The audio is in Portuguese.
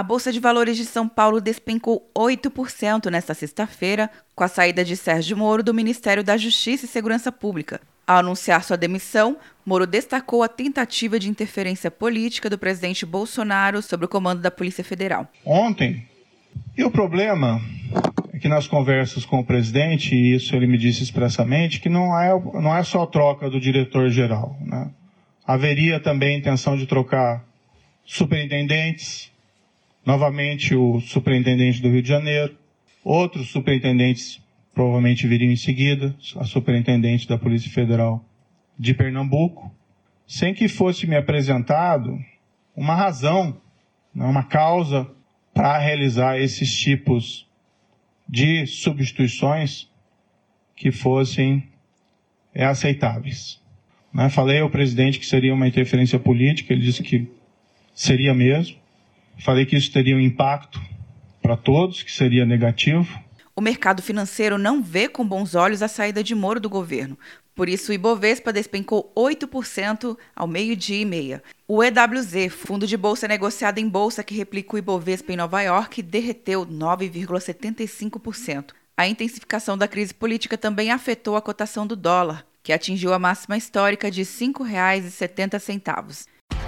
A Bolsa de Valores de São Paulo despencou 8% nesta sexta-feira, com a saída de Sérgio Moro do Ministério da Justiça e Segurança Pública. Ao anunciar sua demissão, Moro destacou a tentativa de interferência política do presidente Bolsonaro sobre o comando da Polícia Federal. Ontem, e o problema é que nas conversas com o presidente, e isso ele me disse expressamente, que não é, não é só a troca do diretor-geral. Né? Haveria também intenção de trocar superintendentes, novamente o superintendente do Rio de Janeiro, outros superintendentes provavelmente viriam em seguida, a superintendente da Polícia Federal de Pernambuco, sem que fosse me apresentado uma razão, né, uma causa para realizar esses tipos de substituições que fossem é, aceitáveis. Né? Falei ao presidente que seria uma interferência política, ele disse que seria mesmo. Falei que isso teria um impacto para todos, que seria negativo. O mercado financeiro não vê com bons olhos a saída de Moro do governo. Por isso, o Ibovespa despencou 8% ao meio-dia e meia. O EWZ, fundo de bolsa negociado em bolsa que replica o Ibovespa em Nova York, derreteu 9,75%. A intensificação da crise política também afetou a cotação do dólar, que atingiu a máxima histórica de R$ 5,70.